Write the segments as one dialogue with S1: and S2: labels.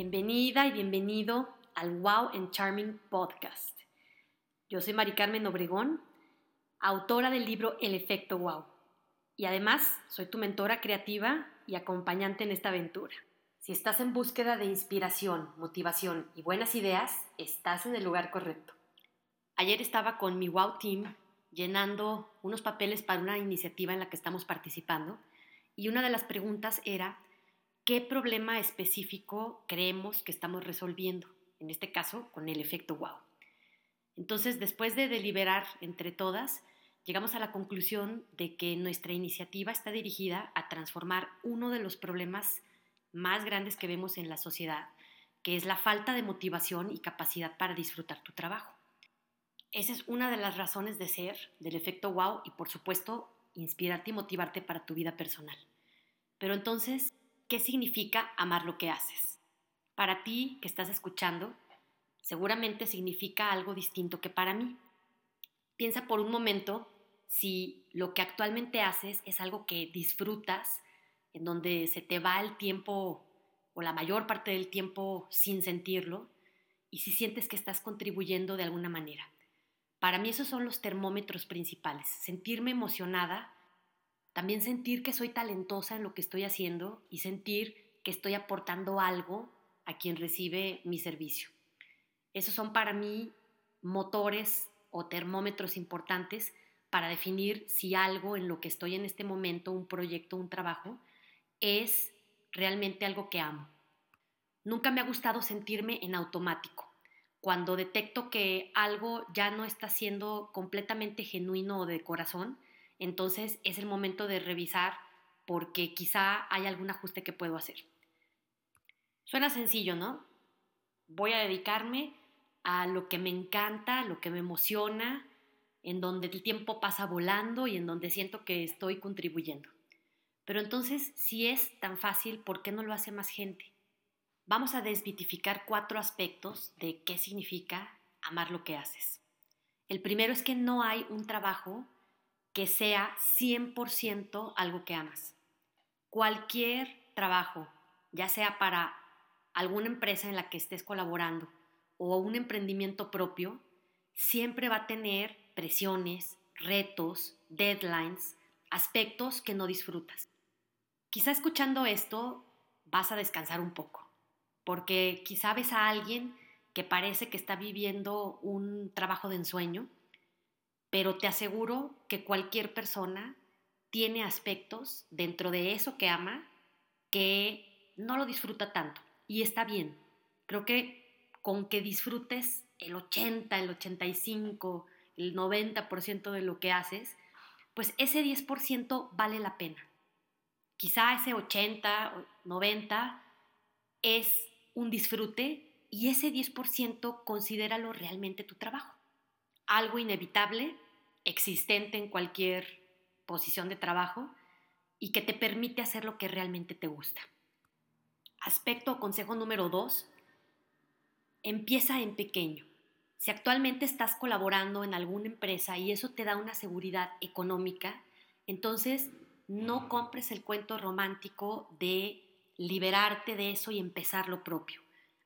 S1: Bienvenida y bienvenido al Wow and Charming Podcast. Yo soy Mari Carmen Obregón, autora del libro El efecto Wow. Y además soy tu mentora creativa y acompañante en esta aventura. Si estás en búsqueda de inspiración, motivación y buenas ideas, estás en el lugar correcto. Ayer estaba con mi Wow Team llenando unos papeles para una iniciativa en la que estamos participando y una de las preguntas era qué problema específico creemos que estamos resolviendo, en este caso con el efecto wow. Entonces, después de deliberar entre todas, llegamos a la conclusión de que nuestra iniciativa está dirigida a transformar uno de los problemas más grandes que vemos en la sociedad, que es la falta de motivación y capacidad para disfrutar tu trabajo. Esa es una de las razones de ser del efecto wow y por supuesto inspirarte y motivarte para tu vida personal. Pero entonces, ¿Qué significa amar lo que haces? Para ti que estás escuchando, seguramente significa algo distinto que para mí. Piensa por un momento si lo que actualmente haces es algo que disfrutas, en donde se te va el tiempo o la mayor parte del tiempo sin sentirlo, y si sientes que estás contribuyendo de alguna manera. Para mí esos son los termómetros principales, sentirme emocionada también sentir que soy talentosa en lo que estoy haciendo y sentir que estoy aportando algo a quien recibe mi servicio. Esos son para mí motores o termómetros importantes para definir si algo en lo que estoy en este momento, un proyecto, un trabajo, es realmente algo que amo. Nunca me ha gustado sentirme en automático. Cuando detecto que algo ya no está siendo completamente genuino o de corazón, entonces es el momento de revisar porque quizá hay algún ajuste que puedo hacer. Suena sencillo, ¿no? Voy a dedicarme a lo que me encanta, lo que me emociona, en donde el tiempo pasa volando y en donde siento que estoy contribuyendo. Pero entonces, si es tan fácil, ¿por qué no lo hace más gente? Vamos a desvitificar cuatro aspectos de qué significa amar lo que haces. El primero es que no hay un trabajo que sea 100% algo que amas. Cualquier trabajo, ya sea para alguna empresa en la que estés colaborando o un emprendimiento propio, siempre va a tener presiones, retos, deadlines, aspectos que no disfrutas. Quizá escuchando esto vas a descansar un poco, porque quizá ves a alguien que parece que está viviendo un trabajo de ensueño pero te aseguro que cualquier persona tiene aspectos dentro de eso que ama que no lo disfruta tanto y está bien. Creo que con que disfrutes el 80, el 85, el 90% de lo que haces, pues ese 10% vale la pena. Quizá ese 80, 90 es un disfrute y ese 10% considéralo realmente tu trabajo algo inevitable, existente en cualquier posición de trabajo y que te permite hacer lo que realmente te gusta. Aspecto o consejo número dos, empieza en pequeño. Si actualmente estás colaborando en alguna empresa y eso te da una seguridad económica, entonces no compres el cuento romántico de liberarte de eso y empezar lo propio.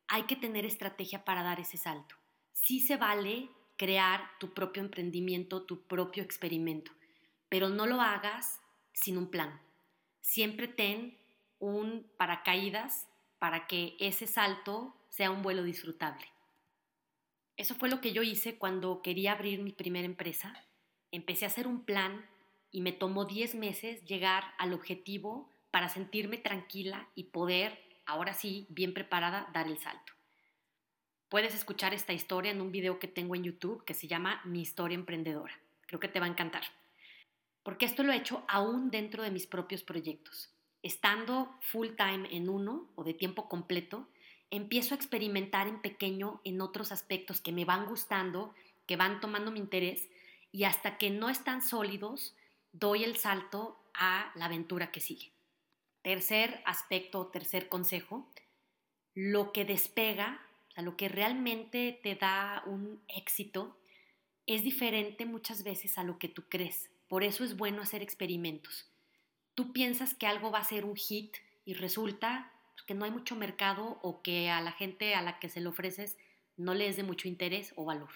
S1: Hay que tener estrategia para dar ese salto. Sí se vale crear tu propio emprendimiento, tu propio experimento, pero no lo hagas sin un plan. Siempre ten un paracaídas para que ese salto sea un vuelo disfrutable. Eso fue lo que yo hice cuando quería abrir mi primera empresa. Empecé a hacer un plan y me tomó 10 meses llegar al objetivo para sentirme tranquila y poder, ahora sí, bien preparada, dar el salto. Puedes escuchar esta historia en un video que tengo en YouTube que se llama Mi historia emprendedora. Creo que te va a encantar. Porque esto lo he hecho aún dentro de mis propios proyectos. Estando full time en uno o de tiempo completo, empiezo a experimentar en pequeño en otros aspectos que me van gustando, que van tomando mi interés y hasta que no están sólidos, doy el salto a la aventura que sigue. Tercer aspecto, tercer consejo, lo que despega lo que realmente te da un éxito es diferente muchas veces a lo que tú crees. Por eso es bueno hacer experimentos. Tú piensas que algo va a ser un hit y resulta que no hay mucho mercado o que a la gente a la que se lo ofreces no le es de mucho interés o valor.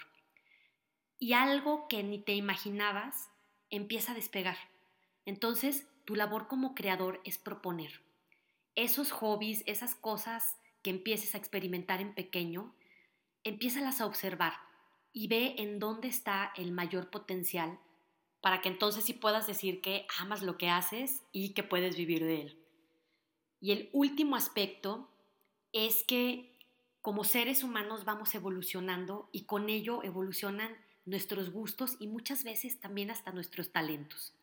S1: Y algo que ni te imaginabas empieza a despegar. Entonces, tu labor como creador es proponer. Esos hobbies, esas cosas que empieces a experimentar en pequeño, empiézalas a observar y ve en dónde está el mayor potencial para que entonces sí puedas decir que amas lo que haces y que puedes vivir de él. Y el último aspecto es que como seres humanos vamos evolucionando y con ello evolucionan nuestros gustos y muchas veces también hasta nuestros talentos.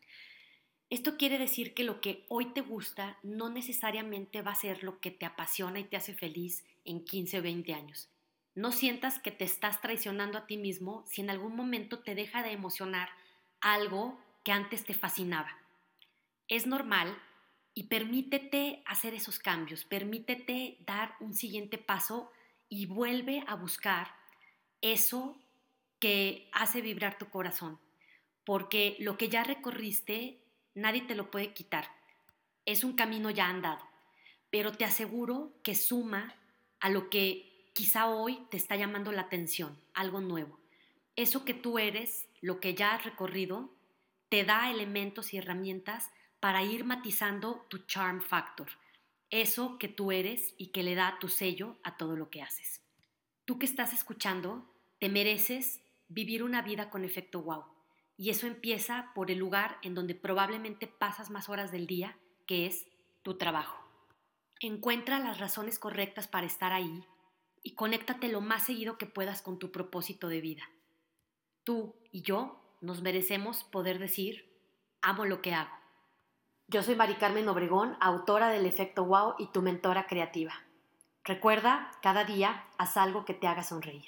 S1: Esto quiere decir que lo que hoy te gusta no necesariamente va a ser lo que te apasiona y te hace feliz en 15 o 20 años. No sientas que te estás traicionando a ti mismo si en algún momento te deja de emocionar algo que antes te fascinaba. Es normal y permítete hacer esos cambios, permítete dar un siguiente paso y vuelve a buscar eso que hace vibrar tu corazón, porque lo que ya recorriste nadie te lo puede quitar. Es un camino ya andado, pero te aseguro que suma a lo que quizá hoy te está llamando la atención, algo nuevo. Eso que tú eres, lo que ya has recorrido, te da elementos y herramientas para ir matizando tu charm factor, eso que tú eres y que le da tu sello a todo lo que haces. Tú que estás escuchando, te mereces vivir una vida con efecto wow. Y eso empieza por el lugar en donde probablemente pasas más horas del día, que es tu trabajo. Encuentra las razones correctas para estar ahí y conéctate lo más seguido que puedas con tu propósito de vida. Tú y yo nos merecemos poder decir, amo lo que hago. Yo soy Mari Carmen Obregón, autora del Efecto Wow y tu mentora creativa. Recuerda, cada día haz algo que te haga sonreír.